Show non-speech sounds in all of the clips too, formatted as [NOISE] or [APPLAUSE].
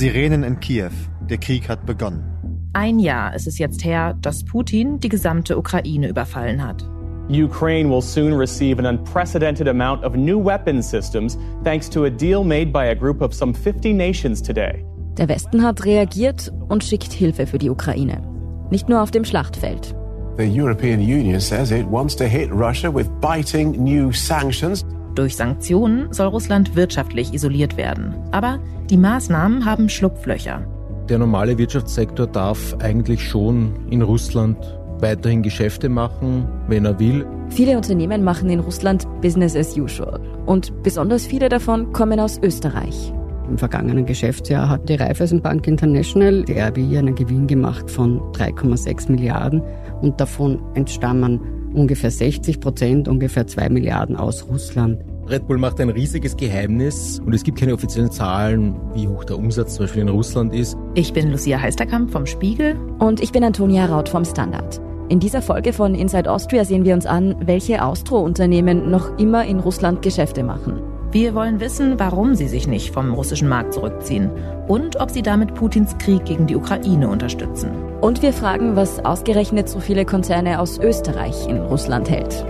Sirenen in Kiew. Der Krieg hat begonnen. Ein Jahr ist es jetzt her, dass Putin die gesamte Ukraine überfallen hat. Ukraine will soon receive an unprecedented amount of new weapon systems thanks to a deal made by a group of some 50 nations today. Der Westen hat reagiert und schickt Hilfe für die Ukraine. Nicht nur auf dem Schlachtfeld. The European Union says it wants to hit Russia with biting new sanctions. Durch Sanktionen soll Russland wirtschaftlich isoliert werden. Aber die Maßnahmen haben Schlupflöcher. Der normale Wirtschaftssektor darf eigentlich schon in Russland weiterhin Geschäfte machen, wenn er will. Viele Unternehmen machen in Russland Business as usual. Und besonders viele davon kommen aus Österreich. Im vergangenen Geschäftsjahr hat die Raiffeisenbank International, die RBI, einen Gewinn gemacht von 3,6 Milliarden und davon entstammen ungefähr 60 Prozent, ungefähr 2 Milliarden aus Russland. Red Bull macht ein riesiges Geheimnis und es gibt keine offiziellen Zahlen, wie hoch der Umsatz zum Beispiel in Russland ist. Ich bin Lucia Heisterkamp vom Spiegel. Und ich bin Antonia Raut vom Standard. In dieser Folge von Inside Austria sehen wir uns an, welche Austro-Unternehmen noch immer in Russland Geschäfte machen. Wir wollen wissen, warum sie sich nicht vom russischen Markt zurückziehen und ob sie damit Putins Krieg gegen die Ukraine unterstützen. Und wir fragen, was ausgerechnet so viele Konzerne aus Österreich in Russland hält.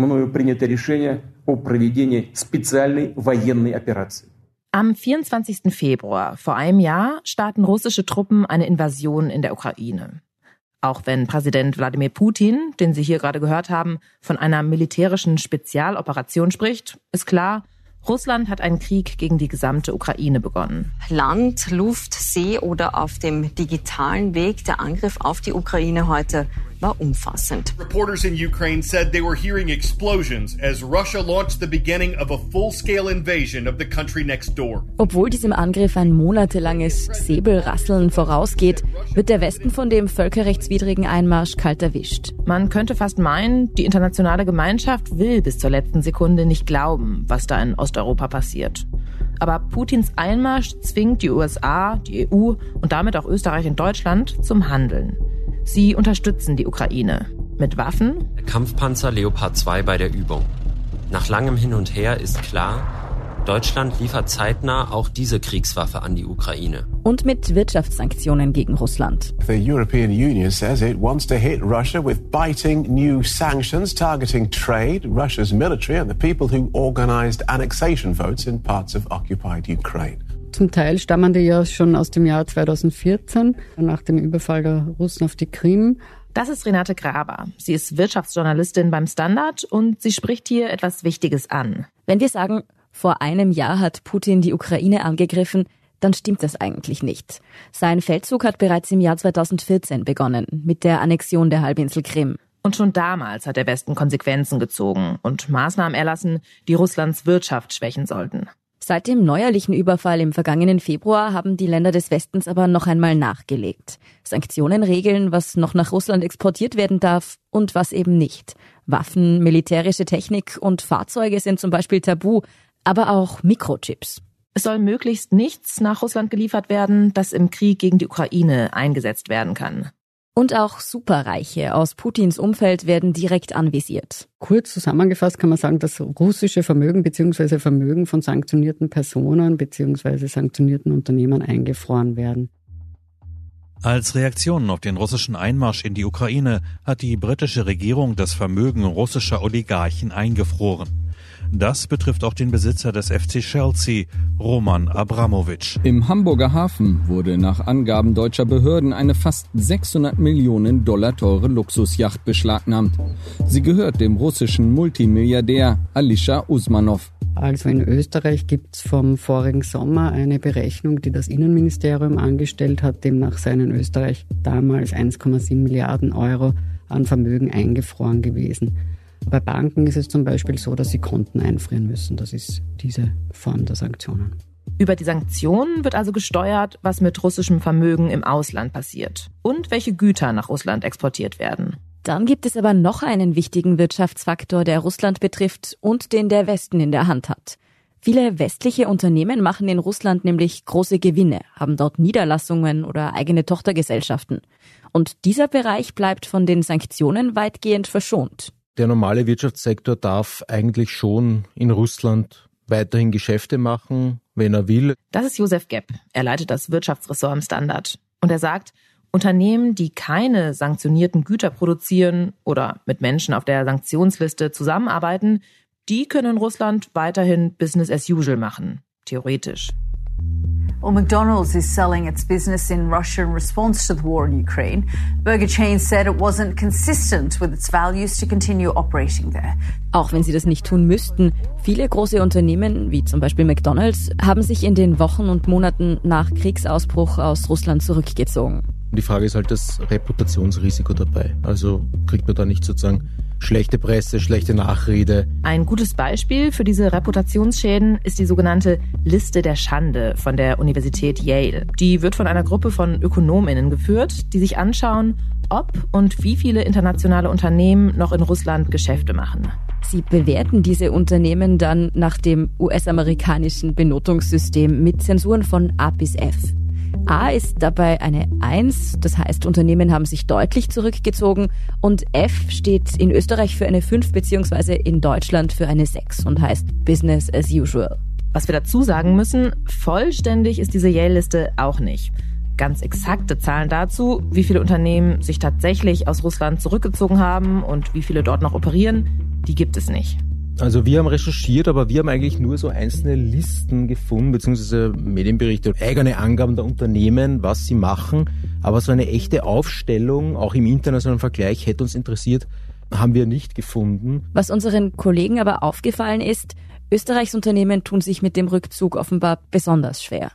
мною принято решение о проведении специальной военной операции. Am 24. Februar vor einem Jahr starten russische Truppen eine Invasion in der Ukraine. Auch wenn Präsident Wladimir Putin, den Sie hier gerade gehört haben, von einer militärischen Spezialoperation spricht, ist klar, Russland hat einen Krieg gegen die gesamte Ukraine begonnen. Land, Luft, See oder auf dem digitalen Weg der Angriff auf die Ukraine heute war umfassend. Reporters in Ukraine said they were hearing explosions as Russia launched the beginning of a full-scale invasion of the country next door. Obwohl diesem Angriff ein monatelanges Säbelrasseln vorausgeht, wird der Westen von dem völkerrechtswidrigen Einmarsch kalt erwischt. Man könnte fast meinen, die internationale Gemeinschaft will bis zur letzten Sekunde nicht glauben, was da in Osteuropa passiert. Aber Putins Einmarsch zwingt die USA, die EU und damit auch Österreich und Deutschland zum Handeln. Sie unterstützen die Ukraine mit Waffen. Kampfpanzer Leopard 2 bei der Übung. Nach langem Hin und Her ist klar, Deutschland liefert zeitnah auch diese Kriegswaffe an die Ukraine. Und mit Wirtschaftssanktionen gegen Russland. The European Union says it wants to hit Russia with biting new sanctions targeting trade, Russia's military and the people who organized annexation votes in parts of occupied Ukraine. Zum Teil stammen die ja schon aus dem Jahr 2014, nach dem Überfall der Russen auf die Krim. Das ist Renate Graber. Sie ist Wirtschaftsjournalistin beim Standard und sie spricht hier etwas Wichtiges an. Wenn wir sagen, vor einem Jahr hat Putin die Ukraine angegriffen, dann stimmt das eigentlich nicht. Sein Feldzug hat bereits im Jahr 2014 begonnen, mit der Annexion der Halbinsel Krim. Und schon damals hat der Westen Konsequenzen gezogen und Maßnahmen erlassen, die Russlands Wirtschaft schwächen sollten. Seit dem neuerlichen Überfall im vergangenen Februar haben die Länder des Westens aber noch einmal nachgelegt. Sanktionen regeln, was noch nach Russland exportiert werden darf und was eben nicht. Waffen, militärische Technik und Fahrzeuge sind zum Beispiel tabu, aber auch Mikrochips. Es soll möglichst nichts nach Russland geliefert werden, das im Krieg gegen die Ukraine eingesetzt werden kann. Und auch Superreiche aus Putins Umfeld werden direkt anvisiert. Kurz zusammengefasst kann man sagen, dass russische Vermögen bzw. Vermögen von sanktionierten Personen bzw. sanktionierten Unternehmen eingefroren werden. Als Reaktion auf den russischen Einmarsch in die Ukraine hat die britische Regierung das Vermögen russischer Oligarchen eingefroren. Das betrifft auch den Besitzer des FC Chelsea, Roman Abramowitsch. Im Hamburger Hafen wurde nach Angaben deutscher Behörden eine fast 600 Millionen Dollar teure Luxusjacht beschlagnahmt. Sie gehört dem russischen Multimilliardär Alisha Usmanov. Also in Österreich gibt es vom vorigen Sommer eine Berechnung, die das Innenministerium angestellt hat. Demnach seien in Österreich damals 1,7 Milliarden Euro an Vermögen eingefroren gewesen. Bei Banken ist es zum Beispiel so, dass sie Konten einfrieren müssen. Das ist diese Form der Sanktionen. Über die Sanktionen wird also gesteuert, was mit russischem Vermögen im Ausland passiert und welche Güter nach Russland exportiert werden. Dann gibt es aber noch einen wichtigen Wirtschaftsfaktor, der Russland betrifft und den der Westen in der Hand hat. Viele westliche Unternehmen machen in Russland nämlich große Gewinne, haben dort Niederlassungen oder eigene Tochtergesellschaften. Und dieser Bereich bleibt von den Sanktionen weitgehend verschont. Der normale Wirtschaftssektor darf eigentlich schon in Russland weiterhin Geschäfte machen, wenn er will. Das ist Josef Gepp. Er leitet das Wirtschaftsressort im Standard. Und er sagt, Unternehmen, die keine sanktionierten Güter produzieren oder mit Menschen auf der Sanktionsliste zusammenarbeiten, die können in Russland weiterhin Business as usual machen, theoretisch. Well, McDonald's is selling its business in Russia in response to the war in Ukraine. Burger Chain said it wasn't consistent with its values to continue operating there. Auch wenn sie das nicht tun müssten, viele große Unternehmen, wie zum Beispiel McDonald's, haben sich in den Wochen und Monaten nach Kriegsausbruch aus Russland zurückgezogen. Die Frage ist halt das Reputationsrisiko dabei. Also kriegt man da nicht sozusagen schlechte Presse, schlechte Nachrede. Ein gutes Beispiel für diese Reputationsschäden ist die sogenannte Liste der Schande von der Universität Yale. Die wird von einer Gruppe von Ökonominnen geführt, die sich anschauen, ob und wie viele internationale Unternehmen noch in Russland Geschäfte machen. Sie bewerten diese Unternehmen dann nach dem US-amerikanischen Benotungssystem mit Zensuren von A bis F. A ist dabei eine 1, das heißt Unternehmen haben sich deutlich zurückgezogen und F steht in Österreich für eine 5 beziehungsweise in Deutschland für eine 6 und heißt Business as usual. Was wir dazu sagen müssen, vollständig ist diese Yale-Liste auch nicht. Ganz exakte Zahlen dazu, wie viele Unternehmen sich tatsächlich aus Russland zurückgezogen haben und wie viele dort noch operieren, die gibt es nicht. Also wir haben recherchiert, aber wir haben eigentlich nur so einzelne Listen gefunden, beziehungsweise Medienberichte, eigene Angaben der Unternehmen, was sie machen. Aber so eine echte Aufstellung, auch im internationalen Vergleich, hätte uns interessiert, haben wir nicht gefunden. Was unseren Kollegen aber aufgefallen ist, Österreichs Unternehmen tun sich mit dem Rückzug offenbar besonders schwer.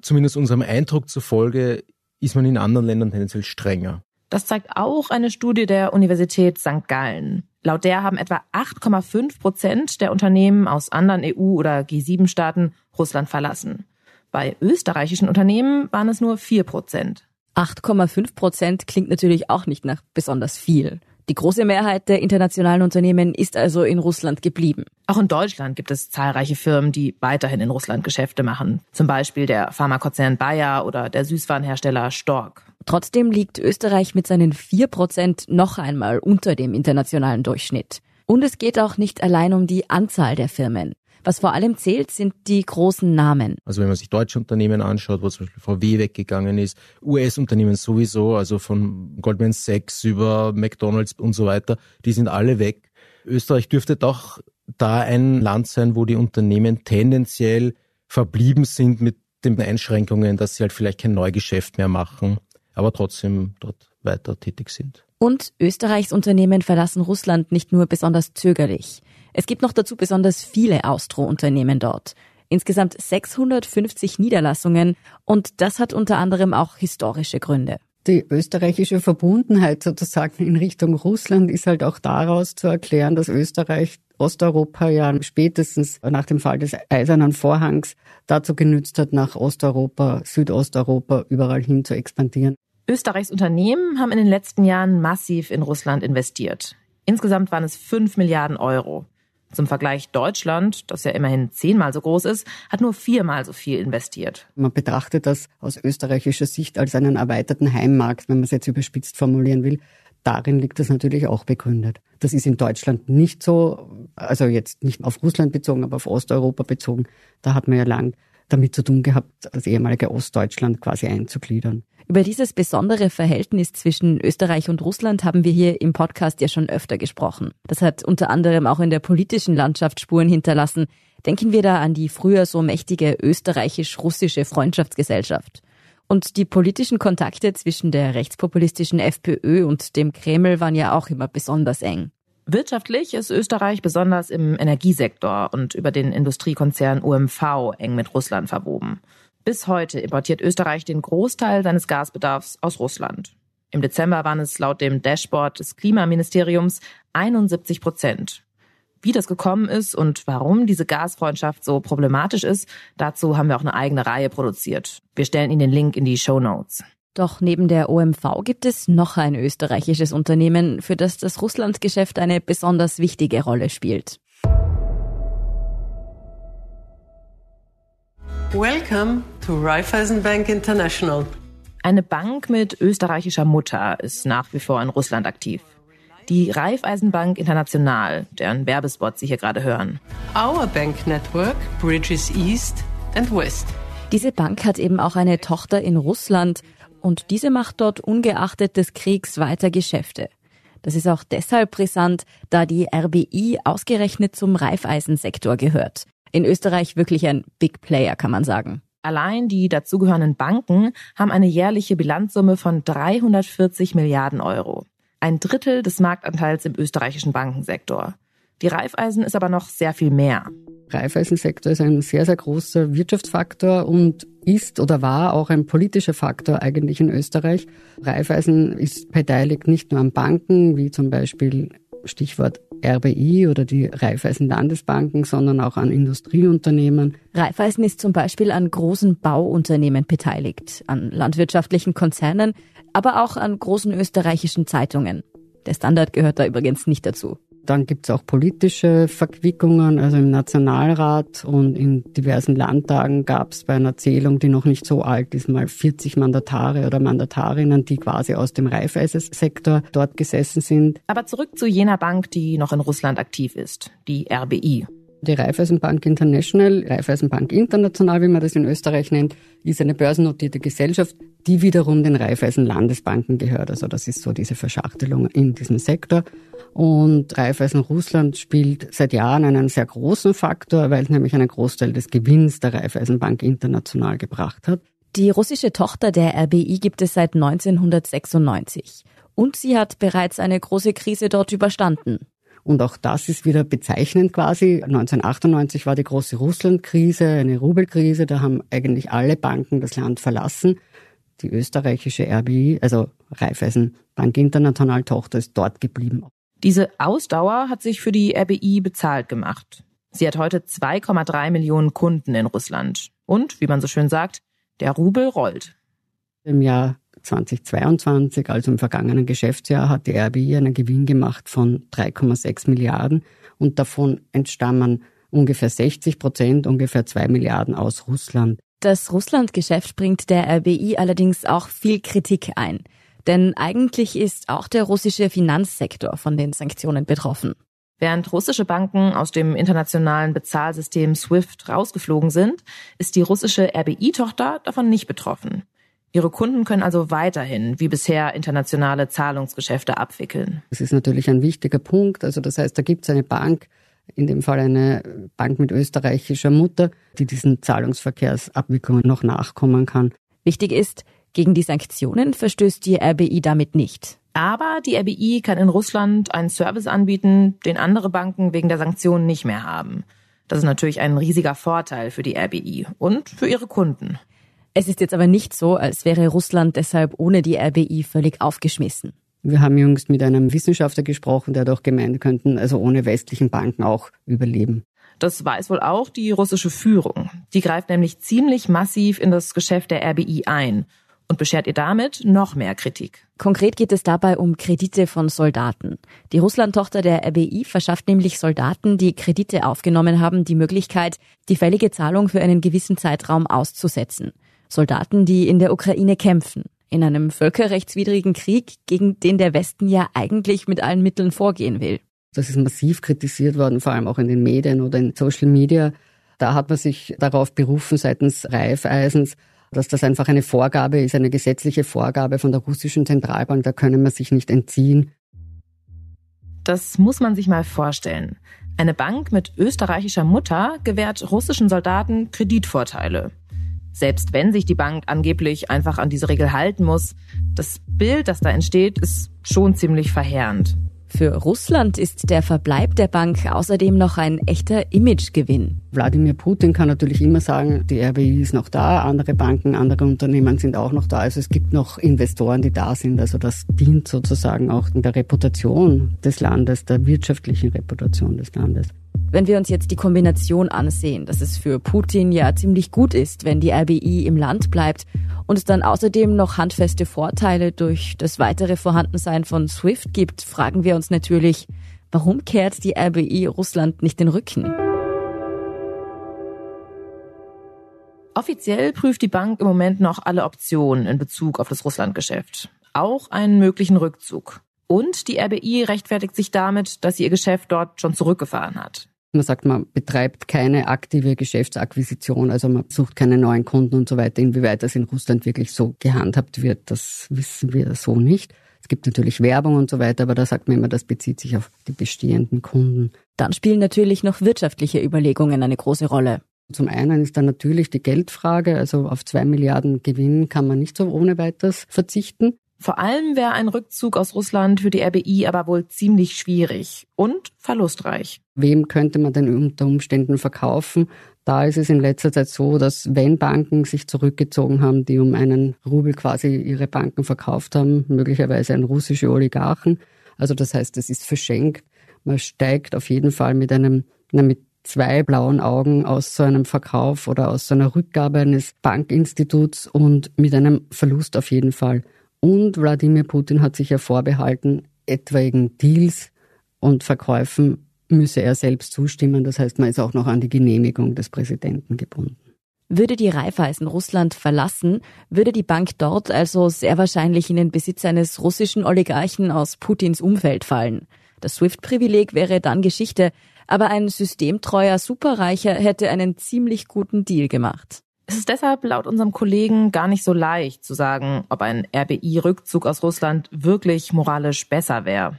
Zumindest unserem Eindruck zufolge ist man in anderen Ländern tendenziell strenger. Das zeigt auch eine Studie der Universität St. Gallen. Laut der haben etwa 8,5 Prozent der Unternehmen aus anderen EU- oder G7-Staaten Russland verlassen. Bei österreichischen Unternehmen waren es nur 4 Prozent. 8,5 Prozent klingt natürlich auch nicht nach besonders viel. Die große Mehrheit der internationalen Unternehmen ist also in Russland geblieben. Auch in Deutschland gibt es zahlreiche Firmen, die weiterhin in Russland Geschäfte machen. Zum Beispiel der Pharmakonzern Bayer oder der Süßwarenhersteller Stork. Trotzdem liegt Österreich mit seinen 4 Prozent noch einmal unter dem internationalen Durchschnitt. Und es geht auch nicht allein um die Anzahl der Firmen. Was vor allem zählt, sind die großen Namen. Also wenn man sich deutsche Unternehmen anschaut, wo zum Beispiel VW weggegangen ist, US-Unternehmen sowieso, also von Goldman Sachs über McDonald's und so weiter, die sind alle weg. Österreich dürfte doch da ein Land sein, wo die Unternehmen tendenziell verblieben sind mit den Einschränkungen, dass sie halt vielleicht kein Neugeschäft mehr machen, aber trotzdem dort weiter tätig sind. Und Österreichs Unternehmen verlassen Russland nicht nur besonders zögerlich. Es gibt noch dazu besonders viele Austro-Unternehmen dort. Insgesamt 650 Niederlassungen und das hat unter anderem auch historische Gründe. Die österreichische Verbundenheit sozusagen in Richtung Russland ist halt auch daraus zu erklären, dass Österreich Osteuropa ja spätestens nach dem Fall des Eisernen Vorhangs dazu genützt hat, nach Osteuropa, Südosteuropa überall hin zu expandieren. Österreichs Unternehmen haben in den letzten Jahren massiv in Russland investiert. Insgesamt waren es 5 Milliarden Euro. Zum Vergleich Deutschland, das ja immerhin zehnmal so groß ist, hat nur viermal so viel investiert. Man betrachtet das aus österreichischer Sicht als einen erweiterten Heimmarkt, wenn man es jetzt überspitzt formulieren will. Darin liegt das natürlich auch begründet. Das ist in Deutschland nicht so, also jetzt nicht auf Russland bezogen, aber auf Osteuropa bezogen. Da hat man ja lang damit zu tun gehabt, das ehemalige Ostdeutschland quasi einzugliedern. Über dieses besondere Verhältnis zwischen Österreich und Russland haben wir hier im Podcast ja schon öfter gesprochen. Das hat unter anderem auch in der politischen Landschaft Spuren hinterlassen. Denken wir da an die früher so mächtige österreichisch-russische Freundschaftsgesellschaft. Und die politischen Kontakte zwischen der rechtspopulistischen FPÖ und dem Kreml waren ja auch immer besonders eng. Wirtschaftlich ist Österreich besonders im Energiesektor und über den Industriekonzern UMV eng mit Russland verwoben. Bis heute importiert Österreich den Großteil seines Gasbedarfs aus Russland. Im Dezember waren es laut dem Dashboard des Klimaministeriums 71 Prozent. Wie das gekommen ist und warum diese Gasfreundschaft so problematisch ist, dazu haben wir auch eine eigene Reihe produziert. Wir stellen Ihnen den Link in die Show Notes. Doch neben der OMV gibt es noch ein österreichisches Unternehmen, für das das Russlandgeschäft eine besonders wichtige Rolle spielt. Welcome to Raiffeisen Bank International. Eine Bank mit österreichischer Mutter ist nach wie vor in Russland aktiv. Die Raiffeisenbank International, deren Werbespot Sie hier gerade hören. Our bank network bridges east and west. Diese Bank hat eben auch eine Tochter in Russland und diese macht dort ungeachtet des Kriegs weiter Geschäfte. Das ist auch deshalb brisant, da die RBI ausgerechnet zum Reifeisensektor gehört. In Österreich wirklich ein Big Player, kann man sagen. Allein die dazugehörenden Banken haben eine jährliche Bilanzsumme von 340 Milliarden Euro. Ein Drittel des Marktanteils im österreichischen Bankensektor. Die Raiffeisen ist aber noch sehr viel mehr. Raiffeisensektor ist ein sehr, sehr großer Wirtschaftsfaktor und ist oder war auch ein politischer Faktor eigentlich in Österreich. Raiffeisen ist beteiligt nicht nur an Banken, wie zum Beispiel Stichwort RBI oder die Raiffeisen Landesbanken, sondern auch an Industrieunternehmen. Raiffeisen ist zum Beispiel an großen Bauunternehmen beteiligt, an landwirtschaftlichen Konzernen, aber auch an großen österreichischen Zeitungen. Der Standard gehört da übrigens nicht dazu. Dann gibt es auch politische Verquickungen, also im Nationalrat und in diversen Landtagen gab es bei einer Zählung, die noch nicht so alt ist, mal 40 Mandatare oder Mandatarinnen, die quasi aus dem Reifeisensektor dort gesessen sind. Aber zurück zu jener Bank, die noch in Russland aktiv ist, die RBI. Die Raiffeisenbank International, Raiffeisenbank International, wie man das in Österreich nennt, ist eine börsennotierte Gesellschaft, die wiederum den Raiffeisen Landesbanken gehört. Also das ist so diese Verschachtelung in diesem Sektor. Und Raiffeisen Russland spielt seit Jahren einen sehr großen Faktor, weil es nämlich einen Großteil des Gewinns der Raiffeisenbank International gebracht hat. Die russische Tochter der RBI gibt es seit 1996. Und sie hat bereits eine große Krise dort überstanden. Und auch das ist wieder bezeichnend quasi. 1998 war die große Russlandkrise, eine Rubelkrise. Da haben eigentlich alle Banken das Land verlassen. Die österreichische RBI, also Raiffeisen Bank International Tochter, ist dort geblieben. Diese Ausdauer hat sich für die RBI bezahlt gemacht. Sie hat heute 2,3 Millionen Kunden in Russland. Und, wie man so schön sagt, der Rubel rollt. Im Jahr 2022, also im vergangenen Geschäftsjahr, hat die RBI einen Gewinn gemacht von 3,6 Milliarden und davon entstammen ungefähr 60 Prozent, ungefähr 2 Milliarden aus Russland. Das Russlandgeschäft bringt der RBI allerdings auch viel Kritik ein. Denn eigentlich ist auch der russische Finanzsektor von den Sanktionen betroffen. Während russische Banken aus dem internationalen Bezahlsystem SWIFT rausgeflogen sind, ist die russische RBI-Tochter davon nicht betroffen. Ihre Kunden können also weiterhin wie bisher internationale Zahlungsgeschäfte abwickeln. Das ist natürlich ein wichtiger Punkt. Also das heißt, da gibt es eine Bank, in dem Fall eine Bank mit österreichischer Mutter, die diesen Zahlungsverkehrsabwicklungen noch nachkommen kann. Wichtig ist, gegen die Sanktionen verstößt die RBI damit nicht. Aber die RBI kann in Russland einen Service anbieten, den andere Banken wegen der Sanktionen nicht mehr haben. Das ist natürlich ein riesiger Vorteil für die RBI und für ihre Kunden. Es ist jetzt aber nicht so, als wäre Russland deshalb ohne die RBI völlig aufgeschmissen. Wir haben jüngst mit einem Wissenschaftler gesprochen, der doch gemeint könnten, also ohne westlichen Banken auch überleben. Das weiß wohl auch die russische Führung. Die greift nämlich ziemlich massiv in das Geschäft der RBI ein und beschert ihr damit noch mehr Kritik. Konkret geht es dabei um Kredite von Soldaten. Die Russland-Tochter der RBI verschafft nämlich Soldaten, die Kredite aufgenommen haben, die Möglichkeit, die fällige Zahlung für einen gewissen Zeitraum auszusetzen. Soldaten, die in der Ukraine kämpfen, in einem völkerrechtswidrigen Krieg, gegen den der Westen ja eigentlich mit allen Mitteln vorgehen will. Das ist massiv kritisiert worden, vor allem auch in den Medien oder in Social Media. Da hat man sich darauf berufen seitens Reifeisens, dass das einfach eine Vorgabe ist, eine gesetzliche Vorgabe von der russischen Zentralbank, da können wir sich nicht entziehen. Das muss man sich mal vorstellen. Eine Bank mit österreichischer Mutter gewährt russischen Soldaten Kreditvorteile. Selbst wenn sich die Bank angeblich einfach an diese Regel halten muss, das Bild, das da entsteht, ist schon ziemlich verheerend. Für Russland ist der Verbleib der Bank außerdem noch ein echter Imagegewinn. Wladimir Putin kann natürlich immer sagen, die RBI ist noch da, andere Banken, andere Unternehmen sind auch noch da. Also es gibt noch Investoren, die da sind. Also das dient sozusagen auch der Reputation des Landes, der wirtschaftlichen Reputation des Landes. Wenn wir uns jetzt die Kombination ansehen, dass es für Putin ja ziemlich gut ist, wenn die RBI im Land bleibt und es dann außerdem noch handfeste Vorteile durch das weitere Vorhandensein von SWIFT gibt, fragen wir uns natürlich, warum kehrt die RBI Russland nicht den Rücken? Offiziell prüft die Bank im Moment noch alle Optionen in Bezug auf das Russlandgeschäft. Auch einen möglichen Rückzug. Und die RBI rechtfertigt sich damit, dass sie ihr Geschäft dort schon zurückgefahren hat. Man sagt, man betreibt keine aktive Geschäftsakquisition, also man sucht keine neuen Kunden und so weiter. Inwieweit das in Russland wirklich so gehandhabt wird, das wissen wir so nicht. Es gibt natürlich Werbung und so weiter, aber da sagt man immer, das bezieht sich auf die bestehenden Kunden. Dann spielen natürlich noch wirtschaftliche Überlegungen eine große Rolle. Zum einen ist dann natürlich die Geldfrage, also auf zwei Milliarden Gewinn kann man nicht so ohne weiteres verzichten. Vor allem wäre ein Rückzug aus Russland für die RBI aber wohl ziemlich schwierig und verlustreich. Wem könnte man denn unter Umständen verkaufen? Da ist es in letzter Zeit so, dass wenn Banken sich zurückgezogen haben, die um einen Rubel quasi ihre Banken verkauft haben, möglicherweise ein russische Oligarchen, also das heißt, es ist verschenkt. Man steigt auf jeden Fall mit einem, mit zwei blauen Augen aus so einem Verkauf oder aus so einer Rückgabe eines Bankinstituts und mit einem Verlust auf jeden Fall und Wladimir Putin hat sich ja vorbehalten, etwaigen Deals und Verkäufen müsse er selbst zustimmen. Das heißt, man ist auch noch an die Genehmigung des Präsidenten gebunden. Würde die Raiffeisen Russland verlassen, würde die Bank dort also sehr wahrscheinlich in den Besitz eines russischen Oligarchen aus Putins Umfeld fallen. Das SWIFT-Privileg wäre dann Geschichte, aber ein systemtreuer Superreicher hätte einen ziemlich guten Deal gemacht. Es ist deshalb laut unserem Kollegen gar nicht so leicht zu sagen, ob ein RBI-Rückzug aus Russland wirklich moralisch besser wäre.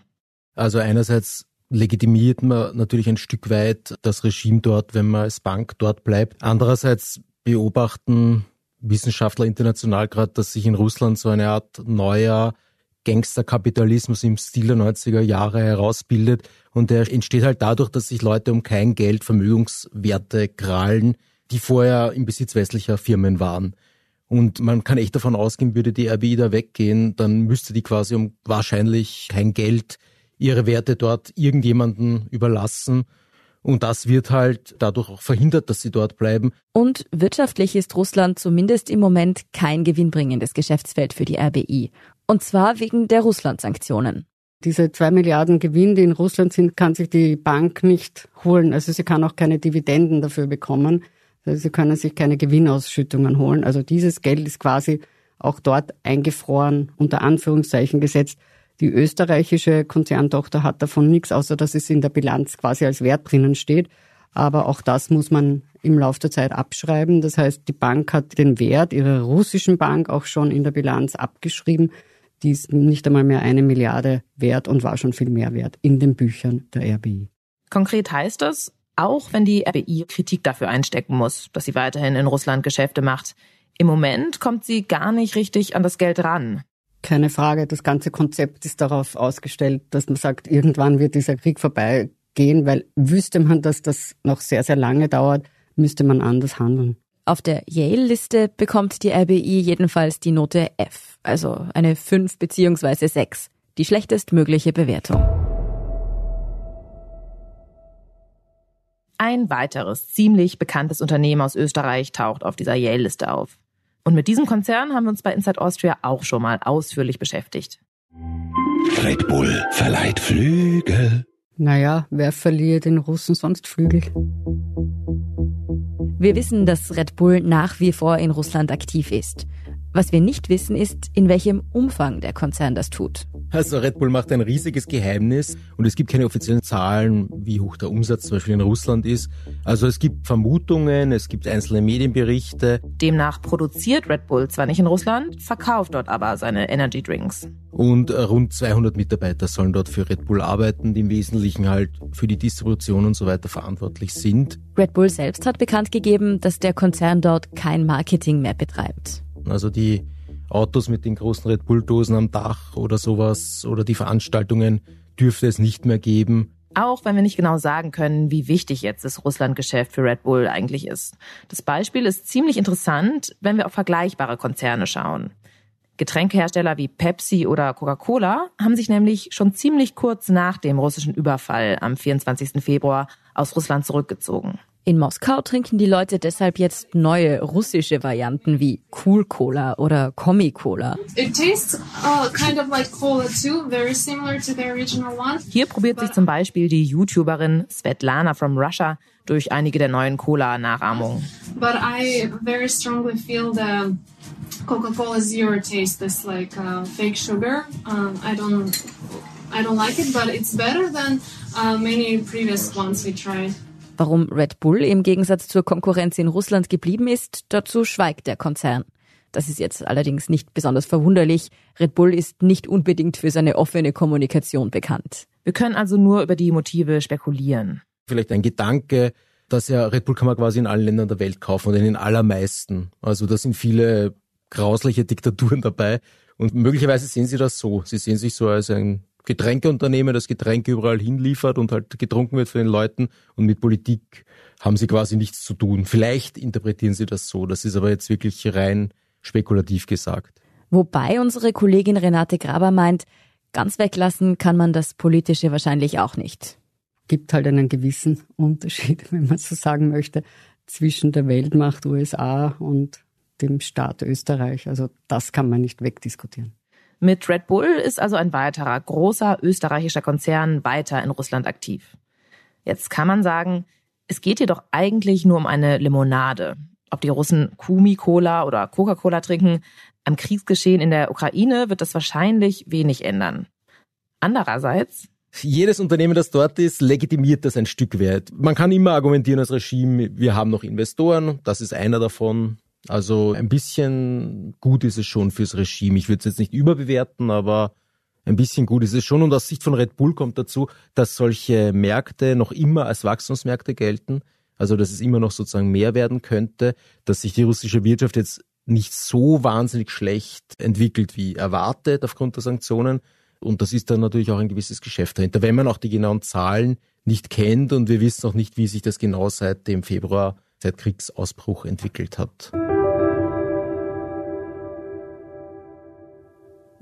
Also einerseits legitimiert man natürlich ein Stück weit das Regime dort, wenn man als Bank dort bleibt. Andererseits beobachten Wissenschaftler international gerade, dass sich in Russland so eine Art neuer Gangsterkapitalismus im Stil der 90er Jahre herausbildet. Und der entsteht halt dadurch, dass sich Leute um kein Geld Vermögenswerte krallen, die vorher im Besitz westlicher Firmen waren. Und man kann echt davon ausgehen, würde die RBI da weggehen, dann müsste die quasi um wahrscheinlich kein Geld ihre Werte dort irgendjemanden überlassen. Und das wird halt dadurch auch verhindert, dass sie dort bleiben. Und wirtschaftlich ist Russland zumindest im Moment kein gewinnbringendes Geschäftsfeld für die RBI. Und zwar wegen der Russland-Sanktionen. Diese zwei Milliarden Gewinn, die in Russland sind, kann sich die Bank nicht holen. Also sie kann auch keine Dividenden dafür bekommen. Sie können sich keine Gewinnausschüttungen holen. Also dieses Geld ist quasi auch dort eingefroren, unter Anführungszeichen gesetzt. Die österreichische Konzerntochter hat davon nichts, außer dass es in der Bilanz quasi als Wert drinnen steht. Aber auch das muss man im Laufe der Zeit abschreiben. Das heißt, die Bank hat den Wert ihrer russischen Bank auch schon in der Bilanz abgeschrieben. Die ist nicht einmal mehr eine Milliarde wert und war schon viel mehr wert in den Büchern der RBI. Konkret heißt das, auch wenn die RBI Kritik dafür einstecken muss, dass sie weiterhin in Russland Geschäfte macht. Im Moment kommt sie gar nicht richtig an das Geld ran. Keine Frage, das ganze Konzept ist darauf ausgestellt, dass man sagt, irgendwann wird dieser Krieg vorbeigehen, weil wüsste man, dass das noch sehr, sehr lange dauert, müsste man anders handeln. Auf der Yale-Liste bekommt die RBI jedenfalls die Note F, also eine 5 bzw. 6, die schlechtestmögliche Bewertung. Ein weiteres ziemlich bekanntes Unternehmen aus Österreich taucht auf dieser Yale-Liste auf. Und mit diesem Konzern haben wir uns bei Inside Austria auch schon mal ausführlich beschäftigt. Red Bull verleiht Flügel. Naja, wer verliert den Russen sonst Flügel? Wir wissen, dass Red Bull nach wie vor in Russland aktiv ist. Was wir nicht wissen, ist, in welchem Umfang der Konzern das tut. Also Red Bull macht ein riesiges Geheimnis und es gibt keine offiziellen Zahlen, wie hoch der Umsatz zum Beispiel in Russland ist. Also es gibt Vermutungen, es gibt einzelne Medienberichte. Demnach produziert Red Bull zwar nicht in Russland, verkauft dort aber seine Energy Drinks. Und rund 200 Mitarbeiter sollen dort für Red Bull arbeiten, die im Wesentlichen halt für die Distribution und so weiter verantwortlich sind. Red Bull selbst hat bekannt gegeben, dass der Konzern dort kein Marketing mehr betreibt. Also die Autos mit den großen Red Bull-Dosen am Dach oder sowas oder die Veranstaltungen dürfte es nicht mehr geben. Auch wenn wir nicht genau sagen können, wie wichtig jetzt das Russlandgeschäft für Red Bull eigentlich ist. Das Beispiel ist ziemlich interessant, wenn wir auf vergleichbare Konzerne schauen. Getränkehersteller wie Pepsi oder Coca-Cola haben sich nämlich schon ziemlich kurz nach dem russischen Überfall am 24. Februar aus Russland zurückgezogen. In Moskau trinken die Leute deshalb jetzt neue russische Varianten wie Cool Cola oder Comi Cola. Uh, kind of like too, Hier probiert sich zum Beispiel die YouTuberin Svetlana from Russia durch einige der neuen Cola-Nachahmungen. But I very strongly feel the Coca-Cola Zero taste this like uh, fake sugar. Um, I don't, I don't like it, but it's better than uh, many previous ones we tried. Warum Red Bull im Gegensatz zur Konkurrenz in Russland geblieben ist, dazu schweigt der Konzern. Das ist jetzt allerdings nicht besonders verwunderlich. Red Bull ist nicht unbedingt für seine offene Kommunikation bekannt. Wir können also nur über die Motive spekulieren. Vielleicht ein Gedanke, dass ja Red Bull kann man quasi in allen Ländern der Welt kaufen und in den allermeisten. Also da sind viele grausliche Diktaturen dabei und möglicherweise sehen sie das so. Sie sehen sich so als ein Getränkeunternehmen, das Getränke überall hinliefert und halt getrunken wird von den Leuten und mit Politik haben sie quasi nichts zu tun. Vielleicht interpretieren sie das so, das ist aber jetzt wirklich rein spekulativ gesagt. Wobei unsere Kollegin Renate Graber meint, ganz weglassen kann man das Politische wahrscheinlich auch nicht. Gibt halt einen gewissen Unterschied, [LAUGHS] wenn man so sagen möchte, zwischen der Weltmacht USA und dem Staat Österreich. Also das kann man nicht wegdiskutieren. Mit Red Bull ist also ein weiterer großer österreichischer Konzern weiter in Russland aktiv. Jetzt kann man sagen, es geht jedoch eigentlich nur um eine Limonade. Ob die Russen Kumi-Cola oder Coca-Cola trinken, am Kriegsgeschehen in der Ukraine wird das wahrscheinlich wenig ändern. Andererseits jedes Unternehmen, das dort ist, legitimiert das ein Stück weit. Man kann immer argumentieren als Regime, wir haben noch Investoren, das ist einer davon. Also ein bisschen gut ist es schon fürs Regime. Ich würde es jetzt nicht überbewerten, aber ein bisschen gut ist es schon. Und aus Sicht von Red Bull kommt dazu, dass solche Märkte noch immer als Wachstumsmärkte gelten. Also dass es immer noch sozusagen mehr werden könnte, dass sich die russische Wirtschaft jetzt nicht so wahnsinnig schlecht entwickelt wie erwartet aufgrund der Sanktionen. Und das ist dann natürlich auch ein gewisses Geschäft dahinter, wenn man auch die genauen Zahlen nicht kennt und wir wissen auch nicht, wie sich das genau seit dem Februar, seit Kriegsausbruch entwickelt hat.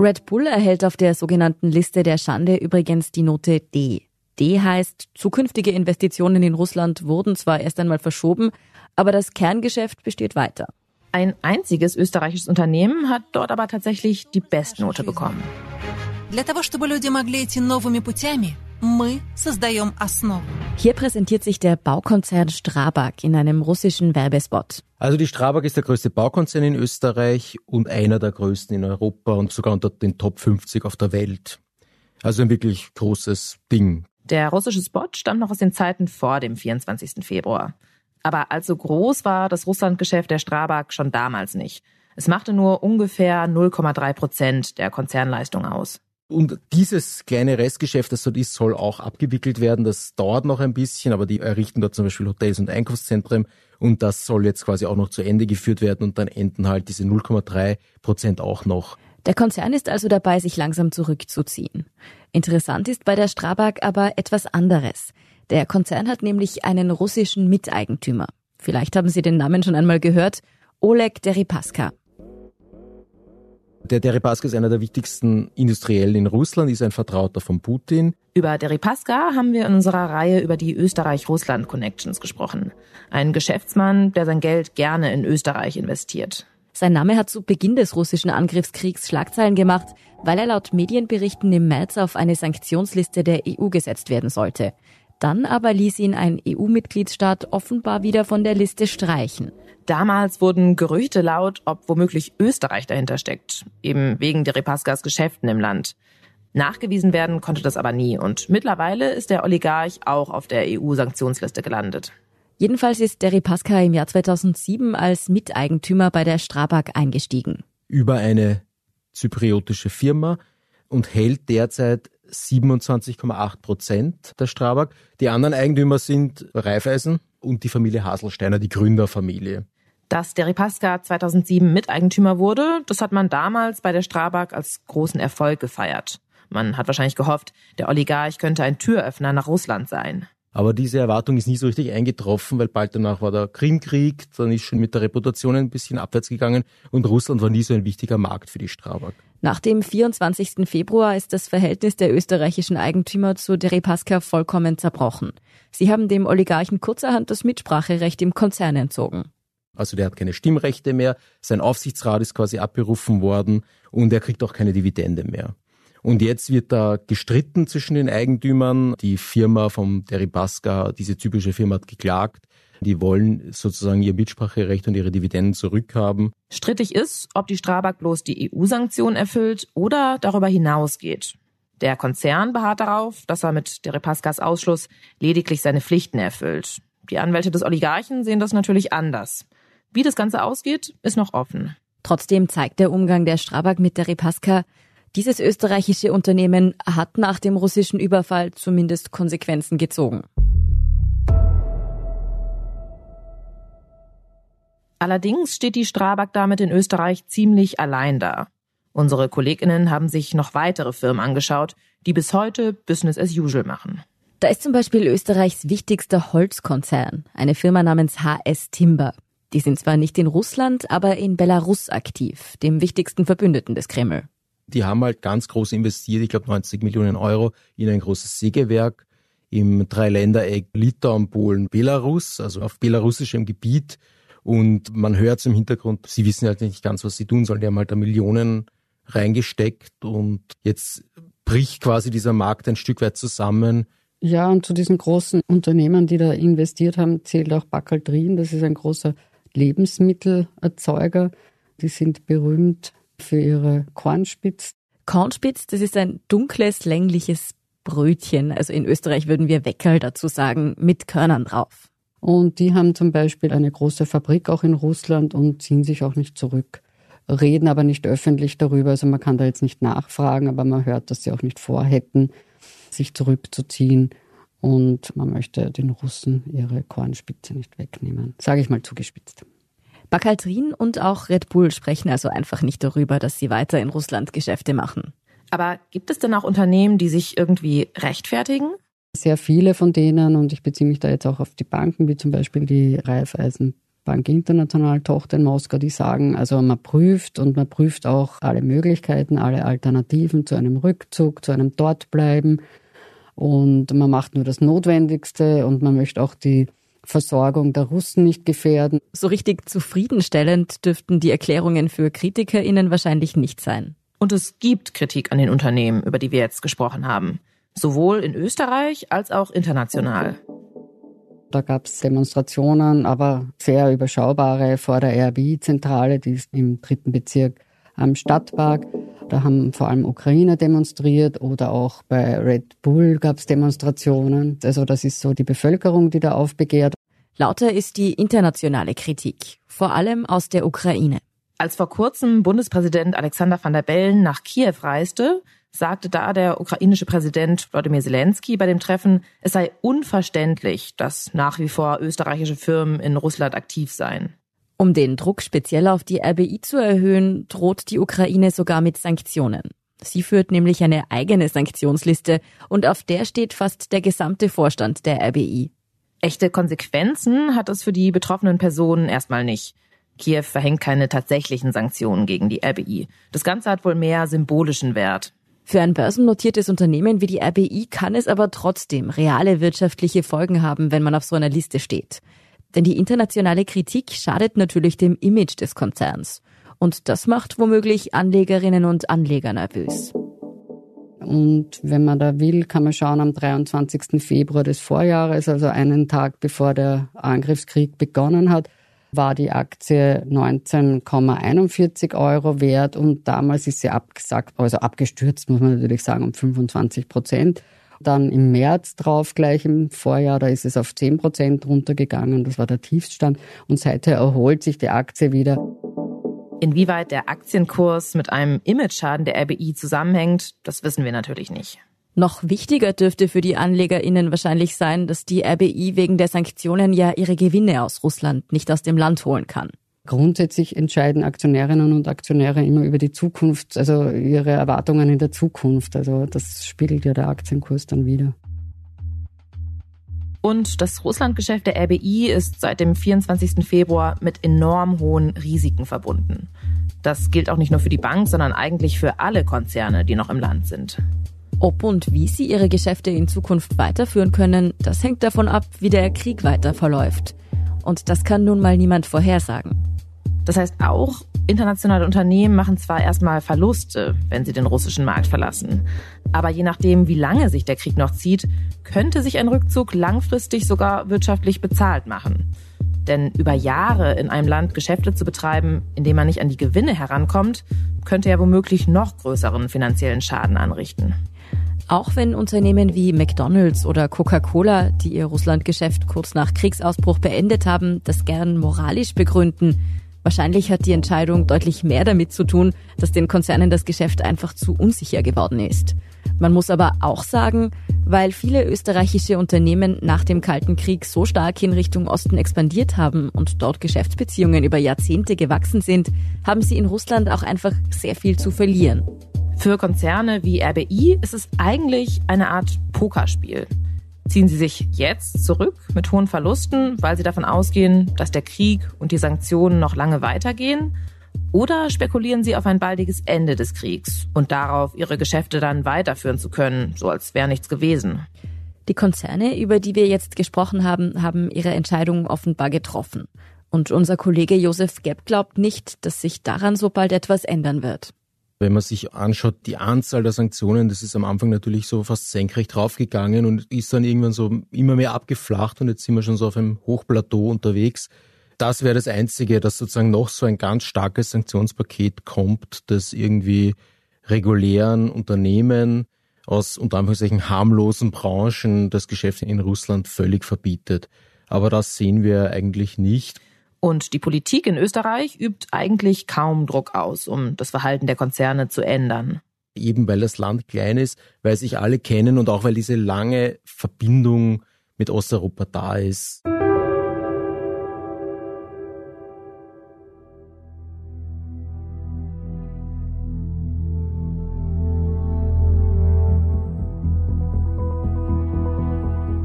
Red Bull erhält auf der sogenannten Liste der Schande übrigens die Note D. D heißt, zukünftige Investitionen in Russland wurden zwar erst einmal verschoben, aber das Kerngeschäft besteht weiter. Ein einziges österreichisches Unternehmen hat dort aber tatsächlich die Bestnote bekommen. Для того, чтобы люди могли идти новыми путями, мы создаем основу. Hier präsentiert sich der Baukonzern Strabag in einem russischen Werbespot. Also die Strabag ist der größte Baukonzern in Österreich und einer der größten in Europa und sogar unter den Top 50 auf der Welt. Also ein wirklich großes Ding. Der russische Spot stammt noch aus den Zeiten vor dem 24. Februar. Aber allzu groß war das Russlandgeschäft der Strabag schon damals nicht. Es machte nur ungefähr 0,3 Prozent der Konzernleistung aus. Und dieses kleine Restgeschäft, das dort ist, soll auch abgewickelt werden. Das dauert noch ein bisschen, aber die errichten dort zum Beispiel Hotels und Einkaufszentren und das soll jetzt quasi auch noch zu Ende geführt werden und dann enden halt diese 0,3 Prozent auch noch. Der Konzern ist also dabei, sich langsam zurückzuziehen. Interessant ist bei der Strabag aber etwas anderes. Der Konzern hat nämlich einen russischen Miteigentümer. Vielleicht haben Sie den Namen schon einmal gehört. Oleg Deripaska. Der Deripaska ist einer der wichtigsten Industriellen in Russland, ist ein Vertrauter von Putin. Über Deripaska haben wir in unserer Reihe über die Österreich-Russland-Connections gesprochen. Ein Geschäftsmann, der sein Geld gerne in Österreich investiert. Sein Name hat zu Beginn des russischen Angriffskriegs Schlagzeilen gemacht, weil er laut Medienberichten im März auf eine Sanktionsliste der EU gesetzt werden sollte. Dann aber ließ ihn ein EU-Mitgliedsstaat offenbar wieder von der Liste streichen. Damals wurden Gerüchte laut, ob womöglich Österreich dahinter steckt, eben wegen Deripaskas Geschäften im Land. Nachgewiesen werden konnte das aber nie und mittlerweile ist der Oligarch auch auf der EU-Sanktionsliste gelandet. Jedenfalls ist Deripaska im Jahr 2007 als Miteigentümer bei der Strabag eingestiegen. Über eine zypriotische Firma und hält derzeit 27,8 Prozent der Strabag. Die anderen Eigentümer sind Raiffeisen und die Familie Haselsteiner, die Gründerfamilie. Dass Deripaska 2007 Miteigentümer wurde, das hat man damals bei der Strabag als großen Erfolg gefeiert. Man hat wahrscheinlich gehofft, der Oligarch könnte ein Türöffner nach Russland sein. Aber diese Erwartung ist nie so richtig eingetroffen, weil bald danach war der Krimkrieg, dann ist schon mit der Reputation ein bisschen abwärts gegangen und Russland war nie so ein wichtiger Markt für die Strabag. Nach dem 24. Februar ist das Verhältnis der österreichischen Eigentümer zu Deripaska vollkommen zerbrochen. Sie haben dem Oligarchen kurzerhand das Mitspracherecht im Konzern entzogen. Also der hat keine Stimmrechte mehr, sein Aufsichtsrat ist quasi abberufen worden und er kriegt auch keine Dividende mehr. Und jetzt wird da gestritten zwischen den Eigentümern. Die Firma vom Deripaska, diese typische Firma hat geklagt. Die wollen sozusagen ihr Mitspracherecht und ihre Dividenden zurückhaben. Strittig ist, ob die Strabag bloß die EU-Sanktion erfüllt oder darüber hinausgeht. Der Konzern beharrt darauf, dass er mit Deripaskas Ausschluss lediglich seine Pflichten erfüllt. Die Anwälte des Oligarchen sehen das natürlich anders. Wie das Ganze ausgeht, ist noch offen. Trotzdem zeigt der Umgang der Strabag mit Deripaska, dieses österreichische Unternehmen hat nach dem russischen Überfall zumindest Konsequenzen gezogen. Allerdings steht die Strabag damit in Österreich ziemlich allein da. Unsere Kolleginnen haben sich noch weitere Firmen angeschaut, die bis heute Business as usual machen. Da ist zum Beispiel Österreichs wichtigster Holzkonzern, eine Firma namens HS Timber. Die sind zwar nicht in Russland, aber in Belarus aktiv, dem wichtigsten Verbündeten des Kreml. Die haben halt ganz groß investiert, ich glaube 90 Millionen Euro, in ein großes Sägewerk im Dreiländereck Litauen, Polen, Belarus, also auf belarussischem Gebiet. Und man hört zum Hintergrund, sie wissen halt nicht ganz, was sie tun sollen. Die haben halt da Millionen reingesteckt und jetzt bricht quasi dieser Markt ein Stück weit zusammen. Ja, und zu diesen großen Unternehmen, die da investiert haben, zählt auch Bakaltrin. Das ist ein großer Lebensmittelerzeuger. Die sind berühmt für ihre Kornspitz. Kornspitz, das ist ein dunkles, längliches Brötchen. Also in Österreich würden wir Weckerl dazu sagen, mit Körnern drauf. Und die haben zum Beispiel eine große Fabrik auch in Russland und ziehen sich auch nicht zurück, reden aber nicht öffentlich darüber. Also man kann da jetzt nicht nachfragen, aber man hört, dass sie auch nicht vorhätten, sich zurückzuziehen. Und man möchte den Russen ihre Kornspitze nicht wegnehmen. Sage ich mal zugespitzt. Bakaltrin und auch Red Bull sprechen also einfach nicht darüber, dass sie weiter in Russland Geschäfte machen. Aber gibt es denn auch Unternehmen, die sich irgendwie rechtfertigen? Sehr viele von denen, und ich beziehe mich da jetzt auch auf die Banken, wie zum Beispiel die Raiffeisen Bank International Tochter in Moskau, die sagen, also man prüft und man prüft auch alle Möglichkeiten, alle Alternativen zu einem Rückzug, zu einem Dortbleiben. Und man macht nur das Notwendigste und man möchte auch die Versorgung der Russen nicht gefährden. So richtig zufriedenstellend dürften die Erklärungen für KritikerInnen wahrscheinlich nicht sein. Und es gibt Kritik an den Unternehmen, über die wir jetzt gesprochen haben sowohl in Österreich als auch international. Da gab es Demonstrationen, aber sehr überschaubare vor der RBI-Zentrale, die ist im dritten Bezirk am Stadtpark. Da haben vor allem Ukrainer demonstriert oder auch bei Red Bull gab es Demonstrationen. Also das ist so die Bevölkerung, die da aufbegehrt. Lauter ist die internationale Kritik, vor allem aus der Ukraine. Als vor kurzem Bundespräsident Alexander van der Bellen nach Kiew reiste, sagte da der ukrainische Präsident Wladimir Zelensky bei dem Treffen, es sei unverständlich, dass nach wie vor österreichische Firmen in Russland aktiv seien. Um den Druck speziell auf die RBI zu erhöhen, droht die Ukraine sogar mit Sanktionen. Sie führt nämlich eine eigene Sanktionsliste und auf der steht fast der gesamte Vorstand der RBI. Echte Konsequenzen hat es für die betroffenen Personen erstmal nicht. Kiew verhängt keine tatsächlichen Sanktionen gegen die RBI. Das Ganze hat wohl mehr symbolischen Wert. Für ein börsennotiertes Unternehmen wie die RBI kann es aber trotzdem reale wirtschaftliche Folgen haben, wenn man auf so einer Liste steht. Denn die internationale Kritik schadet natürlich dem Image des Konzerns. Und das macht womöglich Anlegerinnen und Anleger nervös. Und wenn man da will, kann man schauen am 23. Februar des Vorjahres, also einen Tag bevor der Angriffskrieg begonnen hat, war die Aktie 19,41 Euro wert und damals ist sie abgesagt, also abgestürzt, muss man natürlich sagen, um 25 Prozent. Dann im März drauf, gleich im Vorjahr, da ist es auf 10 Prozent runtergegangen. Das war der Tiefstand. Und seither erholt sich die Aktie wieder. Inwieweit der Aktienkurs mit einem Imageschaden der RBI zusammenhängt, das wissen wir natürlich nicht. Noch wichtiger dürfte für die AnlegerInnen wahrscheinlich sein, dass die RBI wegen der Sanktionen ja ihre Gewinne aus Russland nicht aus dem Land holen kann. Grundsätzlich entscheiden Aktionärinnen und Aktionäre immer über die Zukunft, also ihre Erwartungen in der Zukunft. Also das spiegelt ja der Aktienkurs dann wieder. Und das Russlandgeschäft der RBI ist seit dem 24. Februar mit enorm hohen Risiken verbunden. Das gilt auch nicht nur für die Bank, sondern eigentlich für alle Konzerne, die noch im Land sind. Ob und wie sie ihre Geschäfte in Zukunft weiterführen können, das hängt davon ab, wie der Krieg weiter verläuft. Und das kann nun mal niemand vorhersagen. Das heißt auch, internationale Unternehmen machen zwar erstmal Verluste, wenn sie den russischen Markt verlassen. Aber je nachdem, wie lange sich der Krieg noch zieht, könnte sich ein Rückzug langfristig sogar wirtschaftlich bezahlt machen. Denn über Jahre in einem Land Geschäfte zu betreiben, in dem man nicht an die Gewinne herankommt, könnte ja womöglich noch größeren finanziellen Schaden anrichten. Auch wenn Unternehmen wie McDonald's oder Coca-Cola, die ihr Russlandgeschäft kurz nach Kriegsausbruch beendet haben, das gern moralisch begründen, Wahrscheinlich hat die Entscheidung deutlich mehr damit zu tun, dass den Konzernen das Geschäft einfach zu unsicher geworden ist. Man muss aber auch sagen, weil viele österreichische Unternehmen nach dem Kalten Krieg so stark in Richtung Osten expandiert haben und dort Geschäftsbeziehungen über Jahrzehnte gewachsen sind, haben sie in Russland auch einfach sehr viel zu verlieren. Für Konzerne wie RBI ist es eigentlich eine Art Pokerspiel. Ziehen sie sich jetzt zurück mit hohen Verlusten, weil sie davon ausgehen, dass der Krieg und die Sanktionen noch lange weitergehen? Oder spekulieren sie auf ein baldiges Ende des Kriegs und darauf, ihre Geschäfte dann weiterführen zu können, so als wäre nichts gewesen? Die Konzerne, über die wir jetzt gesprochen haben, haben ihre Entscheidung offenbar getroffen. Und unser Kollege Josef Gepp glaubt nicht, dass sich daran so bald etwas ändern wird. Wenn man sich anschaut, die Anzahl der Sanktionen, das ist am Anfang natürlich so fast senkrecht raufgegangen und ist dann irgendwann so immer mehr abgeflacht und jetzt sind wir schon so auf einem Hochplateau unterwegs. Das wäre das Einzige, dass sozusagen noch so ein ganz starkes Sanktionspaket kommt, das irgendwie regulären Unternehmen aus unter Anführungszeichen harmlosen Branchen das Geschäft in Russland völlig verbietet. Aber das sehen wir eigentlich nicht. Und die Politik in Österreich übt eigentlich kaum Druck aus, um das Verhalten der Konzerne zu ändern. Eben weil das Land klein ist, weil sich alle kennen und auch weil diese lange Verbindung mit Osteuropa da ist.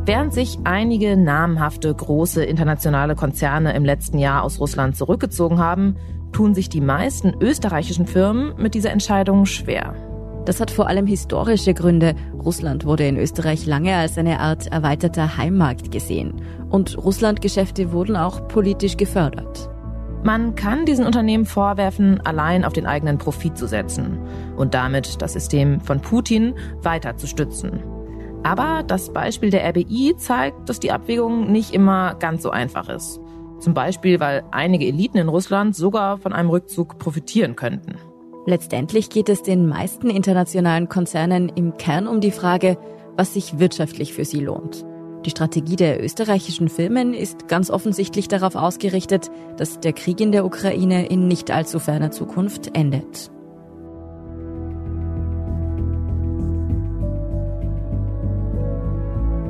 Während sich einige namhafte große internationale Konzerne im letzten Jahr aus Russland zurückgezogen haben, tun sich die meisten österreichischen Firmen mit dieser Entscheidung schwer. Das hat vor allem historische Gründe. Russland wurde in Österreich lange als eine Art erweiterter Heimmarkt gesehen. Und Russlandgeschäfte wurden auch politisch gefördert. Man kann diesen Unternehmen vorwerfen, allein auf den eigenen Profit zu setzen und damit das System von Putin weiter zu stützen. Aber das Beispiel der RBI zeigt, dass die Abwägung nicht immer ganz so einfach ist. Zum Beispiel, weil einige Eliten in Russland sogar von einem Rückzug profitieren könnten. Letztendlich geht es den meisten internationalen Konzernen im Kern um die Frage, was sich wirtschaftlich für sie lohnt. Die Strategie der österreichischen Firmen ist ganz offensichtlich darauf ausgerichtet, dass der Krieg in der Ukraine in nicht allzu ferner Zukunft endet.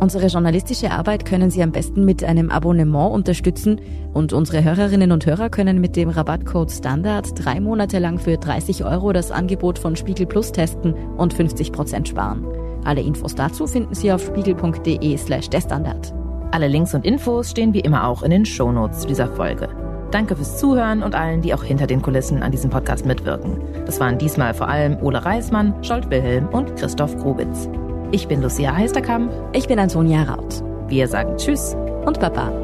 Unsere journalistische Arbeit können Sie am besten mit einem Abonnement unterstützen und unsere Hörerinnen und Hörer können mit dem Rabattcode Standard drei Monate lang für 30 Euro das Angebot von Spiegel Plus testen und 50 Prozent sparen. Alle Infos dazu finden Sie auf spiegel.de slash derstandard. Alle Links und Infos stehen wie immer auch in den Shownotes zu dieser Folge. Danke fürs Zuhören und allen, die auch hinter den Kulissen an diesem Podcast mitwirken. Das waren diesmal vor allem Ole Reismann, Scholt Wilhelm und Christoph Grubitz. Ich bin Lucia Heisterkamp. Ich bin Antonia Raut. Wir sagen Tschüss und Baba.